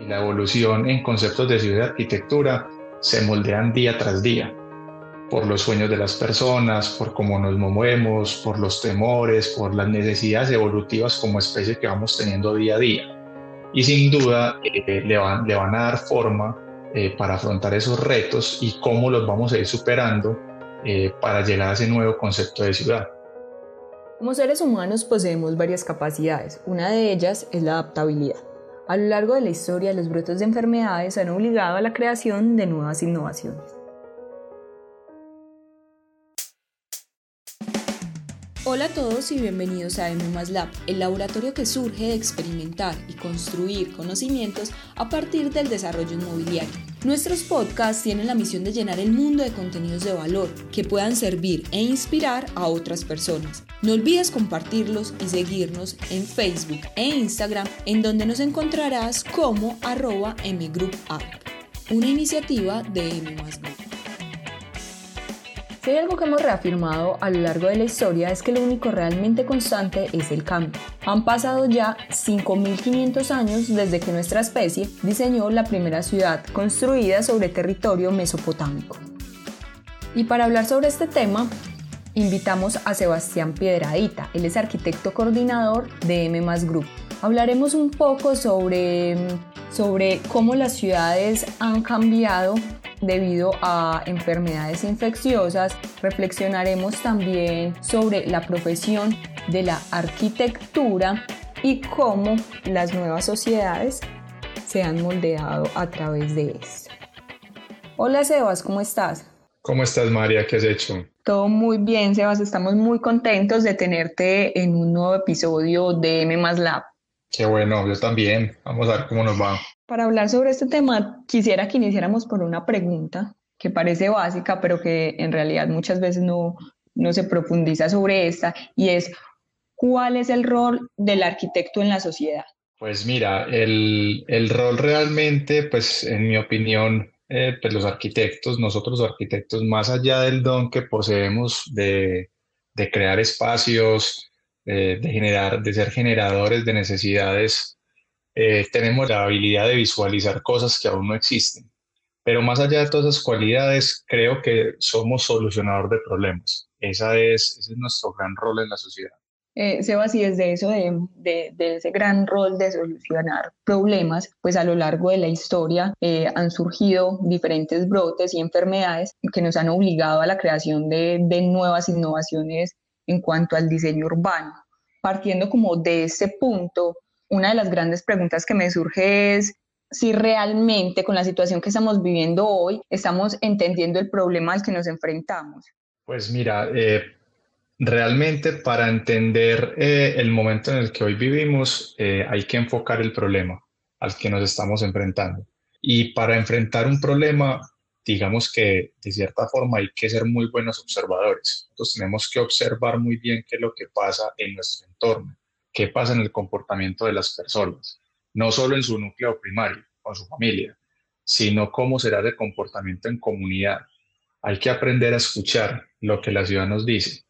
y la evolución en conceptos de ciudad y arquitectura se moldean día tras día por los sueños de las personas, por cómo nos movemos, por los temores, por las necesidades evolutivas como especie que vamos teniendo día a día. Y sin duda eh, le, van, le van a dar forma eh, para afrontar esos retos y cómo los vamos a ir superando eh, para llegar a ese nuevo concepto de ciudad. Como seres humanos poseemos varias capacidades. Una de ellas es la adaptabilidad. A lo largo de la historia, los brotes de enfermedades han obligado a la creación de nuevas innovaciones. Hola a todos y bienvenidos a M Lab, el laboratorio que surge de experimentar y construir conocimientos a partir del desarrollo inmobiliario. Nuestros podcasts tienen la misión de llenar el mundo de contenidos de valor que puedan servir e inspirar a otras personas. No olvides compartirlos y seguirnos en Facebook e Instagram, en donde nos encontrarás como arroba mgroup.app, una iniciativa de M si hay algo que hemos reafirmado a lo largo de la historia es que lo único realmente constante es el cambio. Han pasado ya 5.500 años desde que nuestra especie diseñó la primera ciudad construida sobre territorio mesopotámico. Y para hablar sobre este tema, invitamos a Sebastián Piedradita, él es arquitecto coordinador de M Group. Hablaremos un poco sobre, sobre cómo las ciudades han cambiado debido a enfermedades infecciosas. Reflexionaremos también sobre la profesión de la arquitectura y cómo las nuevas sociedades se han moldeado a través de esto. Hola Sebas, ¿cómo estás? ¿Cómo estás María? ¿Qué has hecho? Todo muy bien, Sebas. Estamos muy contentos de tenerte en un nuevo episodio de M Lab. Qué bueno, yo también. Vamos a ver cómo nos va. Para hablar sobre este tema, quisiera que iniciáramos por una pregunta que parece básica, pero que en realidad muchas veces no, no se profundiza sobre esta, y es, ¿cuál es el rol del arquitecto en la sociedad? Pues mira, el, el rol realmente, pues en mi opinión, eh, pues los arquitectos, nosotros los arquitectos, más allá del don que poseemos de, de crear espacios, eh, de, generar, de ser generadores de necesidades eh, tenemos la habilidad de visualizar cosas que aún no existen. Pero más allá de todas esas cualidades, creo que somos solucionador de problemas. Esa es, ese es nuestro gran rol en la sociedad. Eh, Sebas, y desde eso, de, de, ese gran rol de solucionar problemas, pues a lo largo de la historia eh, han surgido diferentes brotes y enfermedades que nos han obligado a la creación de, de nuevas innovaciones en cuanto al diseño urbano. Partiendo como de este punto, una de las grandes preguntas que me surge es si realmente con la situación que estamos viviendo hoy estamos entendiendo el problema al que nos enfrentamos. Pues mira, eh, realmente para entender eh, el momento en el que hoy vivimos eh, hay que enfocar el problema al que nos estamos enfrentando. Y para enfrentar un problema, digamos que de cierta forma hay que ser muy buenos observadores. Entonces tenemos que observar muy bien qué es lo que pasa en nuestro entorno qué pasa en el comportamiento de las personas, no solo en su núcleo primario, con su familia, sino cómo será el comportamiento en comunidad. Hay que aprender a escuchar lo que la ciudad nos dice.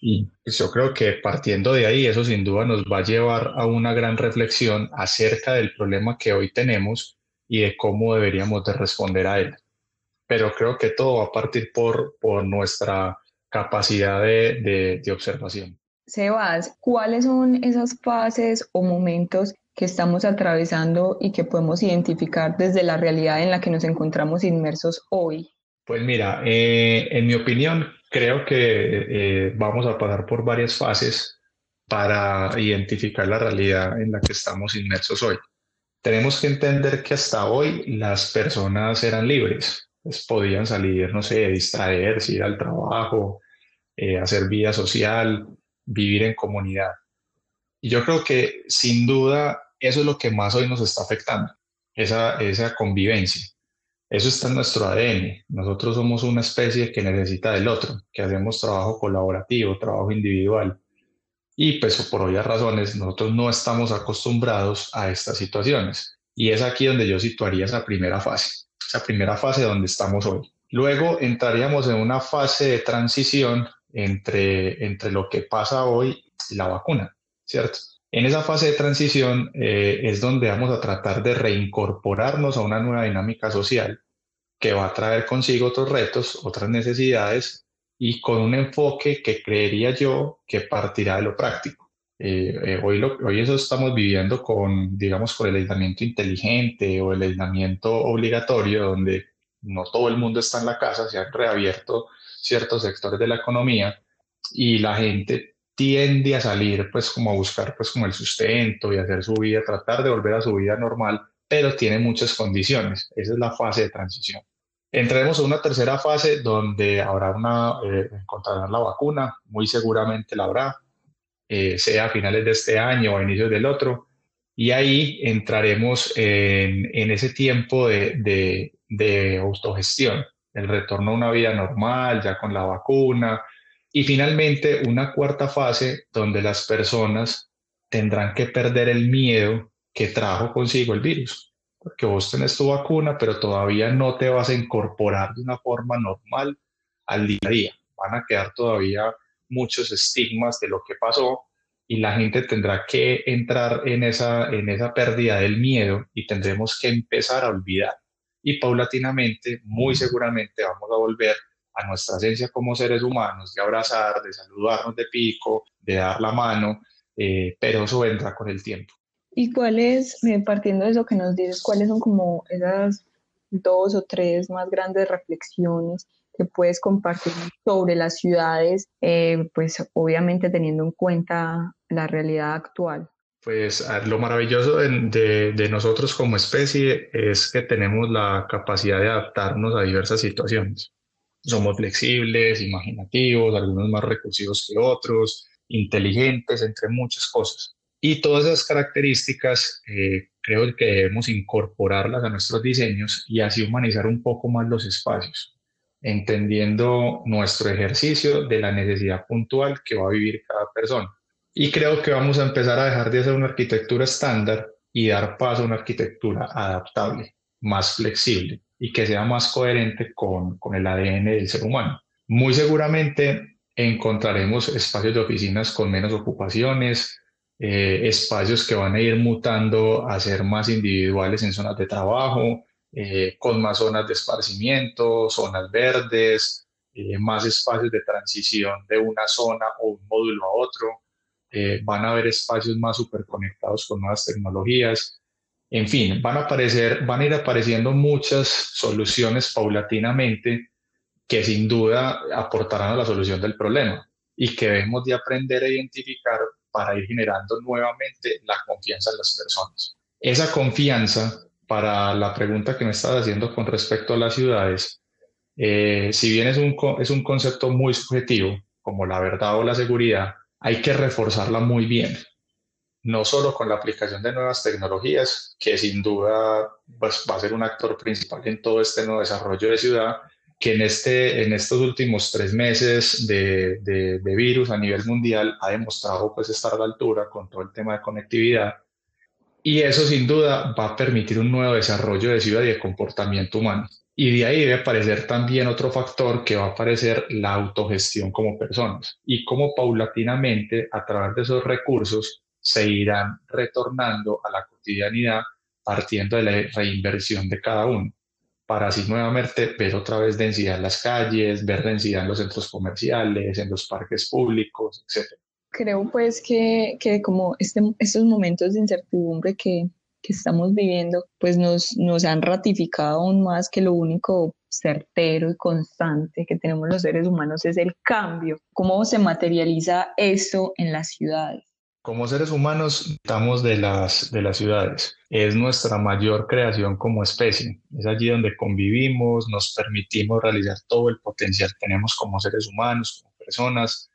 Y pues, yo creo que partiendo de ahí, eso sin duda nos va a llevar a una gran reflexión acerca del problema que hoy tenemos y de cómo deberíamos de responder a él. Pero creo que todo va a partir por, por nuestra capacidad de, de observación. Sebas, ¿cuáles son esas fases o momentos que estamos atravesando y que podemos identificar desde la realidad en la que nos encontramos inmersos hoy? Pues mira, eh, en mi opinión, creo que eh, vamos a pasar por varias fases para identificar la realidad en la que estamos inmersos hoy. Tenemos que entender que hasta hoy las personas eran libres, pues podían salir, no sé, distraerse, ir al trabajo, eh, hacer vida social, vivir en comunidad. Y yo creo que sin duda eso es lo que más hoy nos está afectando, esa, esa convivencia. Eso está en nuestro ADN. Nosotros somos una especie que necesita del otro, que hacemos trabajo colaborativo, trabajo individual. Y pues por obvias razones nosotros no estamos acostumbrados a estas situaciones. Y es aquí donde yo situaría esa primera fase, esa primera fase donde estamos hoy. Luego entraríamos en una fase de transición entre, entre lo que pasa hoy y la vacuna, ¿cierto? En esa fase de transición eh, es donde vamos a tratar de reincorporarnos a una nueva dinámica social que va a traer consigo otros retos, otras necesidades y con un enfoque que creería yo que partirá de lo práctico. Eh, eh, hoy, hoy eso estamos viviendo con, digamos, con el aislamiento inteligente o el aislamiento obligatorio, donde no todo el mundo está en la casa, se han reabierto ciertos sectores de la economía y la gente tiende a salir pues como a buscar pues como el sustento y hacer su vida, tratar de volver a su vida normal, pero tiene muchas condiciones. Esa es la fase de transición. Entraremos a una tercera fase donde habrá una, eh, encontrarán la vacuna, muy seguramente la habrá, eh, sea a finales de este año o a inicios del otro, y ahí entraremos en, ese tiempo de, de, de autogestión, el retorno a una vida normal, ya con la vacuna, y finalmente, una cuarta fase donde las personas tendrán que perder el miedo que trajo consigo el virus. Porque vos tenés tu vacuna, pero todavía no te vas a incorporar de una forma normal al día a día. Van a quedar todavía muchos estigmas de lo que pasó y la gente tendrá que entrar en esa, en esa pérdida del miedo y tendremos que empezar a olvidar. Y paulatinamente, muy seguramente vamos a volver a nuestra esencia como seres humanos, de abrazar, de saludarnos de pico, de dar la mano, eh, pero eso vendrá con el tiempo. ¿Y cuáles, eh, partiendo de eso que nos dices, cuáles son como esas dos o tres más grandes reflexiones que puedes compartir sobre las ciudades, eh, pues obviamente teniendo en cuenta la realidad actual? Pues lo maravilloso de, de, nosotros como especie es que tenemos la capacidad de adaptarnos a diversas situaciones somos flexibles, imaginativos, algunos más recursivos que otros, inteligentes, entre muchas cosas. Y todas esas características eh, creo que debemos incorporarlas a nuestros diseños y así humanizar un poco más los espacios, entendiendo nuestro ejercicio de la necesidad puntual que va a vivir cada persona. Y creo que vamos a empezar a dejar de hacer una arquitectura estándar y dar paso a una arquitectura adaptable, más flexible, y que sea más coherente con, con el ADN del ser humano. Muy seguramente encontraremos espacios de oficinas con menos ocupaciones, eh, espacios que van a ir mutando a ser más individuales en zonas de trabajo, eh, con más zonas de esparcimiento, zonas verdes, eh, más espacios de transición de una zona o un módulo a otro. Van a haber espacios más superconectados con nuevas tecnologías. En fin, van a, aparecer, van a ir apareciendo muchas soluciones paulatinamente que sin duda aportarán a la solución del problema y que debemos de aprender a identificar para ir generando nuevamente la confianza en las personas. Esa confianza, para la pregunta que me estás haciendo con respecto a las ciudades, eh, si bien es un, es un concepto muy subjetivo, como la verdad o la seguridad, hay que reforzarla muy bien no solo con la aplicación de nuevas tecnologías, que sin duda pues, va a ser un actor principal en todo este nuevo desarrollo de ciudad, que en, este, en estos últimos tres meses de, virus a nivel mundial ha demostrado pues, estar a la altura con todo el tema de conectividad. Y eso sin duda va a permitir un nuevo desarrollo de ciudad y de comportamiento humano. Y de ahí debe aparecer también otro factor que va a aparecer la autogestión como personas y cómo paulatinamente a través de esos recursos se irán retornando a la cotidianidad partiendo de la reinversión de cada uno, para así nuevamente ver otra vez densidad en las calles, ver densidad en los centros comerciales, en los parques públicos, etc. Creo pues que, que como este, estos momentos de incertidumbre que, que estamos viviendo, pues nos, nos han ratificado aún más que lo único certero y constante que tenemos los seres humanos es el cambio. ¿Cómo se materializa esto en las ciudades? Como seres humanos estamos de las, de las ciudades. Es nuestra mayor creación como especie. Es allí donde convivimos, nos permitimos realizar todo el potencial que tenemos como seres humanos, como personas.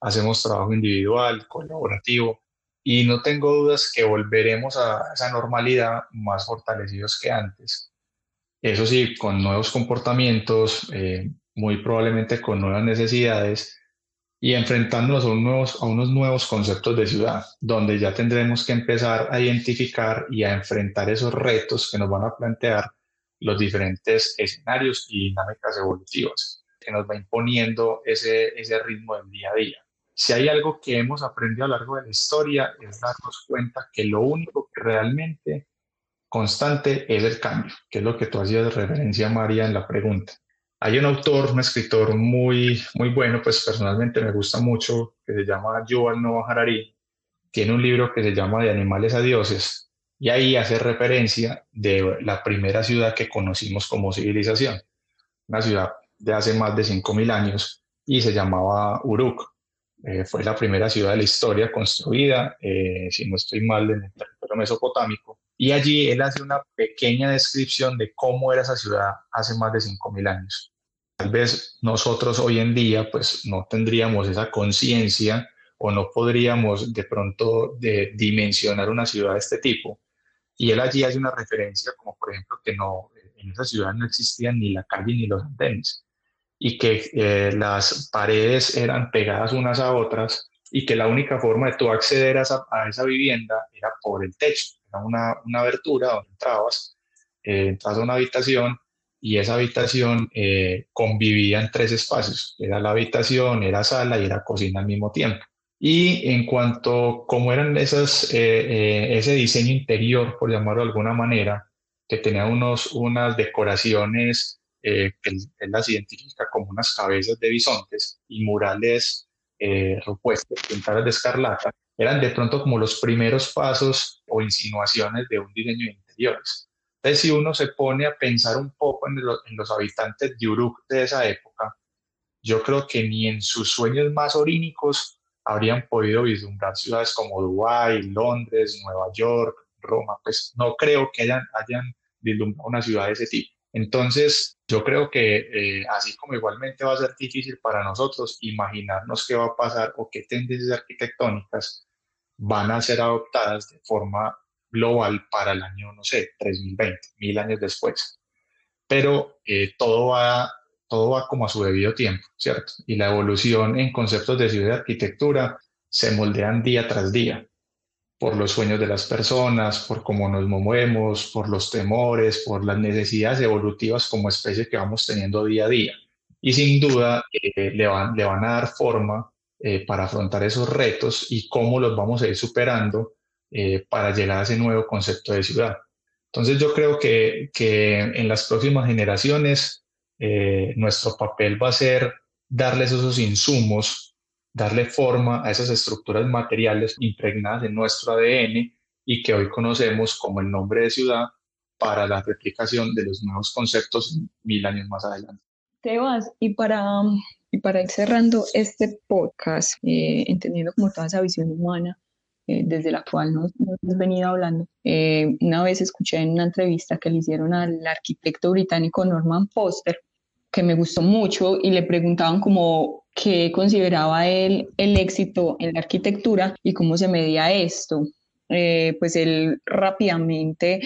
Hacemos trabajo individual, colaborativo. Y no tengo dudas que volveremos a esa normalidad más fortalecidos que antes. Eso sí, con nuevos comportamientos, eh, muy probablemente con nuevas necesidades y enfrentándonos a, nuevos, a unos nuevos conceptos de ciudad, donde ya tendremos que empezar a identificar y a enfrentar esos retos que nos van a plantear los diferentes escenarios y dinámicas evolutivas que nos va imponiendo ese, ese ritmo del día a día. Si hay algo que hemos aprendido a lo largo de la historia es darnos cuenta que lo único que realmente constante es el cambio, que es lo que tú hacías referencia, María, en la pregunta. Hay un autor, un escritor muy, muy bueno, pues personalmente me gusta mucho, que se llama Yuval Noah Harari. Tiene un libro que se llama De animales a dioses y ahí hace referencia de la primera ciudad que conocimos como civilización, una ciudad de hace más de 5.000 años y se llamaba Uruk. Eh, fue la primera ciudad de la historia construida, eh, si no estoy mal, en el territorio mesopotámico. Y allí él hace una pequeña descripción de cómo era esa ciudad hace más de 5.000 años. Tal vez nosotros hoy en día pues no tendríamos esa conciencia o no podríamos de pronto de dimensionar una ciudad de este tipo. Y él allí hace una referencia como por ejemplo que no, en esa ciudad no existían ni la calle ni los andenes y que eh, las paredes eran pegadas unas a otras y que la única forma de tú acceder a esa, vivienda era por el techo, era una, una abertura donde entrabas, eh, entras a una habitación y esa habitación eh, convivía en tres espacios, era la habitación, era sala y era cocina al mismo tiempo. Y en cuanto cómo eran esas, ese diseño interior, por llamarlo de alguna manera, que tenía unos, unas decoraciones eh, que él, las identifica como unas cabezas de bisontes y murales eh, pintadas de escarlata, eran de pronto como los primeros pasos o insinuaciones de un diseño de interiores. Entonces, si uno se pone a pensar un poco en, los habitantes de Uruk de esa época, yo creo que ni en sus sueños más orínicos habrían podido vislumbrar ciudades como Dubái, Londres, Nueva York, Roma. Pues no creo que hayan, hayan vislumbrado una ciudad de ese tipo. Entonces, yo creo que eh, así como igualmente va a ser difícil para nosotros imaginarnos qué va a pasar o qué tendencias arquitectónicas van a ser adoptadas de forma global para el año, no sé, 3020, mil años después. Pero eh, todo, va, todo va como a su debido tiempo, ¿cierto? Y la evolución en conceptos de ciudad y arquitectura se moldean día tras día por los sueños de las personas, por cómo nos movemos, por los temores, por las necesidades evolutivas como especie que vamos teniendo día a día. Y sin duda eh, le, van, le van a dar forma eh, para afrontar esos retos y cómo los vamos a ir superando eh, para llegar a ese nuevo concepto de ciudad. Entonces yo creo que, que en las próximas generaciones nuestro papel va a ser darles esos insumos darle forma a esas estructuras materiales impregnadas en nuestro ADN y que hoy conocemos como el nombre de ciudad para la replicación de los nuevos conceptos mil años más adelante. Tebas, y para, y para ir cerrando este podcast, eh, entendiendo como toda esa visión humana, eh, desde la cual nos, hemos venido hablando. Eh, una vez escuché en una entrevista que le hicieron al arquitecto británico Norman Foster, que me gustó mucho, y le preguntaban como qué consideraba él el éxito en la arquitectura y cómo se medía esto. Eh, pues él rápidamente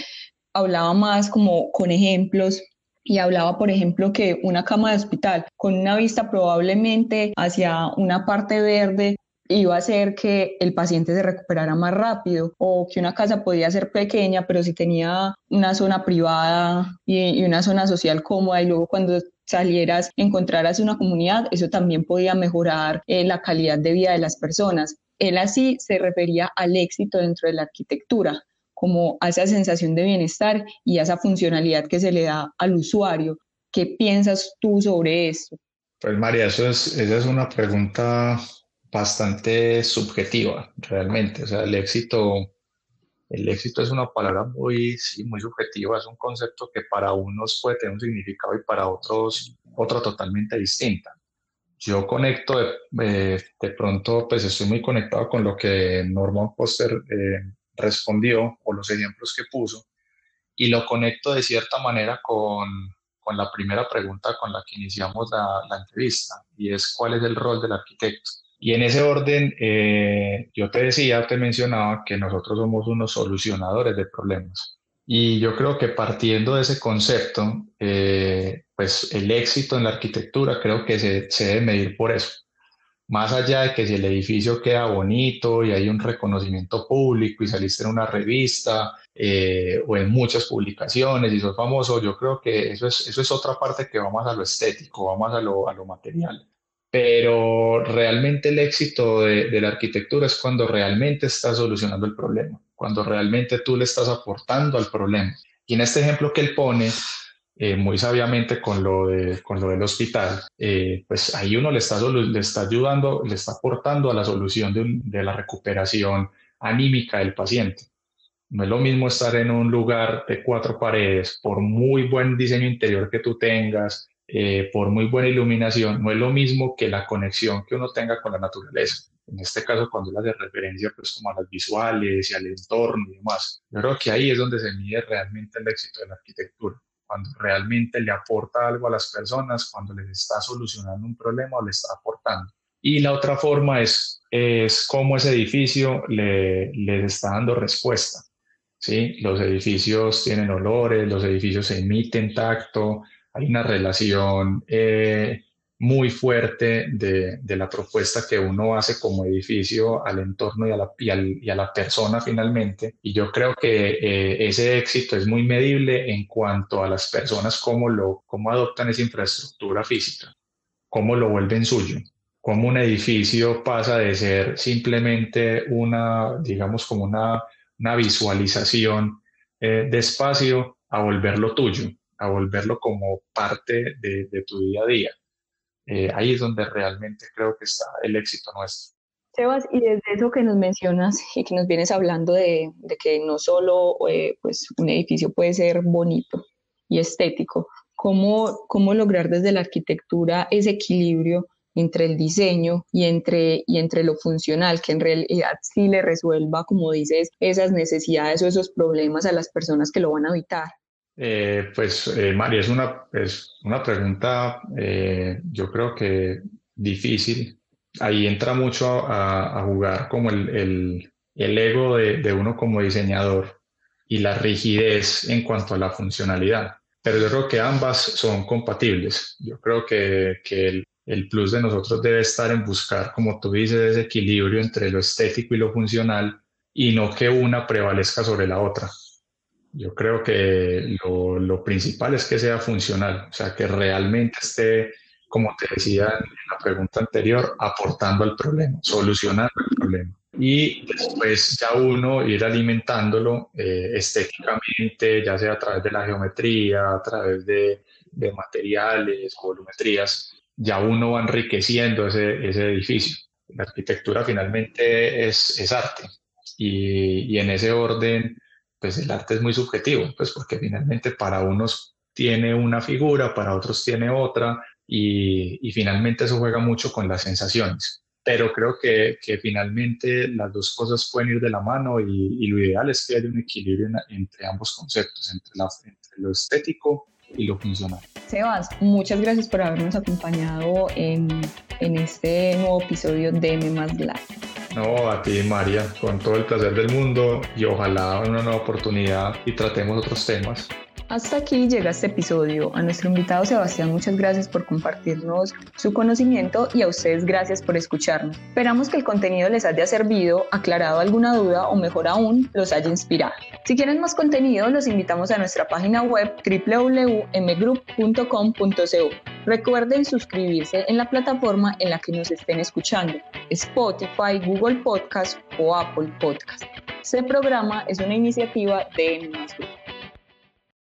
hablaba más como con ejemplos y hablaba, por ejemplo, que una cama de hospital con una vista probablemente hacia una parte verde iba a hacer que el paciente se recuperara más rápido o que una casa podía ser pequeña, pero si tenía una zona privada y, una zona social cómoda y luego cuando salieras, encontraras una comunidad, eso también podía mejorar eh, la calidad de vida de las personas. Él así se refería al éxito dentro de la arquitectura, como a esa sensación de bienestar y a esa funcionalidad que se le da al usuario. ¿Qué piensas tú sobre esto? Pues María, eso es, esa es una pregunta bastante subjetiva, realmente. O sea, el éxito el éxito es una palabra muy, muy subjetiva, es un concepto que para unos puede tener un significado y para otros otro totalmente distinta. Yo conecto, de, de pronto, pues estoy muy conectado con lo que Norman Foster eh, respondió o los ejemplos que puso y lo conecto de cierta manera con, con la primera pregunta con la que iniciamos la, la entrevista y es cuál es el rol del arquitecto. Y en ese orden, eh, yo te decía, te mencionaba que nosotros somos unos solucionadores de problemas. Y yo creo que partiendo de ese concepto, eh, pues el éxito en la arquitectura creo que se, se, debe medir por eso. Más allá de que si el edificio queda bonito y hay un reconocimiento público y saliste en una revista eh, o en muchas publicaciones y sos famoso, yo creo que eso es, eso es otra parte que va más a lo estético, va más a lo, a lo material pero realmente el éxito de, la arquitectura es cuando realmente estás solucionando el problema, cuando realmente tú le estás aportando al problema. Y en este ejemplo que él pone, eh, muy sabiamente con lo, de, con lo del hospital, eh, pues ahí uno le está, le está ayudando, le está aportando a la solución de, de la recuperación anímica del paciente. No es lo mismo estar en un lugar de cuatro paredes, por muy buen diseño interior que tú tengas, eh, por muy buena iluminación, no es lo mismo que la conexión que uno tenga con la naturaleza. En este caso, cuando uno hace referencia pues como a las visuales y al entorno y demás. Yo creo que ahí es donde se mide realmente el éxito de la arquitectura, cuando realmente le aporta algo a las personas, cuando les está solucionando un problema o le está aportando. Y la otra forma es, es cómo ese edificio le, les está dando respuesta. ¿sí? Los edificios tienen olores, los edificios emiten tacto, hay una relación eh, muy fuerte de, la propuesta que uno hace como edificio al entorno y a la, persona finalmente. Y yo creo que eh, ese éxito es muy medible en cuanto a las personas, cómo, lo, cómo adoptan esa infraestructura física, cómo lo vuelven suyo cómo un edificio pasa de ser simplemente una, digamos, como una, una visualización eh, de espacio a volverlo tuyo, a volverlo como parte de, tu día a día. Eh, ahí es donde realmente creo que está el éxito nuestro. Sebas, y desde eso que nos mencionas y que nos vienes hablando de, que no solo eh, pues un edificio puede ser bonito y estético, ¿cómo, ¿cómo lograr desde la arquitectura ese equilibrio entre el diseño y entre, y entre lo funcional, que en realidad sí le resuelva, como dices, esas necesidades o esos problemas a las personas que lo van a habitar? Eh, pues eh, María, es una, es una pregunta eh, yo creo que difícil. Ahí entra mucho a, jugar como el, el, el ego de, de, uno como diseñador y la rigidez en cuanto a la funcionalidad. Pero yo creo que ambas son compatibles. Yo creo que, que el, el plus de nosotros debe estar en buscar, como tú dices, ese equilibrio entre lo estético y lo funcional y no que una prevalezca sobre la otra. Yo creo que lo, principal es que sea funcional, o sea, que realmente esté, como te decía en la pregunta anterior, aportando al problema, solucionando el problema. Y después ya uno ir alimentándolo eh, estéticamente, ya sea a través de la geometría, a través de, de materiales, volumetrías, ya uno va enriqueciendo ese, ese edificio. La arquitectura finalmente es, es arte y, y en ese orden pues el arte es muy subjetivo, pues porque finalmente para unos tiene una figura, para otros tiene otra, y, y finalmente eso juega mucho con las sensaciones. Pero creo que, que, finalmente las dos cosas pueden ir de la mano y, y lo ideal es que haya un equilibrio entre ambos conceptos, entre, la, entre lo estético y lo funcional. Sebas, muchas gracias por habernos acompañado en, en este nuevo episodio de M Black. No, a ti María, con todo el placer del mundo y ojalá una nueva oportunidad y tratemos otros temas. Hasta aquí llega este episodio. A nuestro invitado Sebastián, muchas gracias por compartirnos su conocimiento y a ustedes gracias por escucharnos. Esperamos que el contenido les haya servido, aclarado alguna duda o mejor aún, los haya inspirado. Si quieren más contenido, los invitamos a nuestra página web www.mgroup.com.co. Recuerden suscribirse en la plataforma en la que nos estén escuchando, Spotify, Google Podcast o Apple Podcast. Este programa es una iniciativa de M.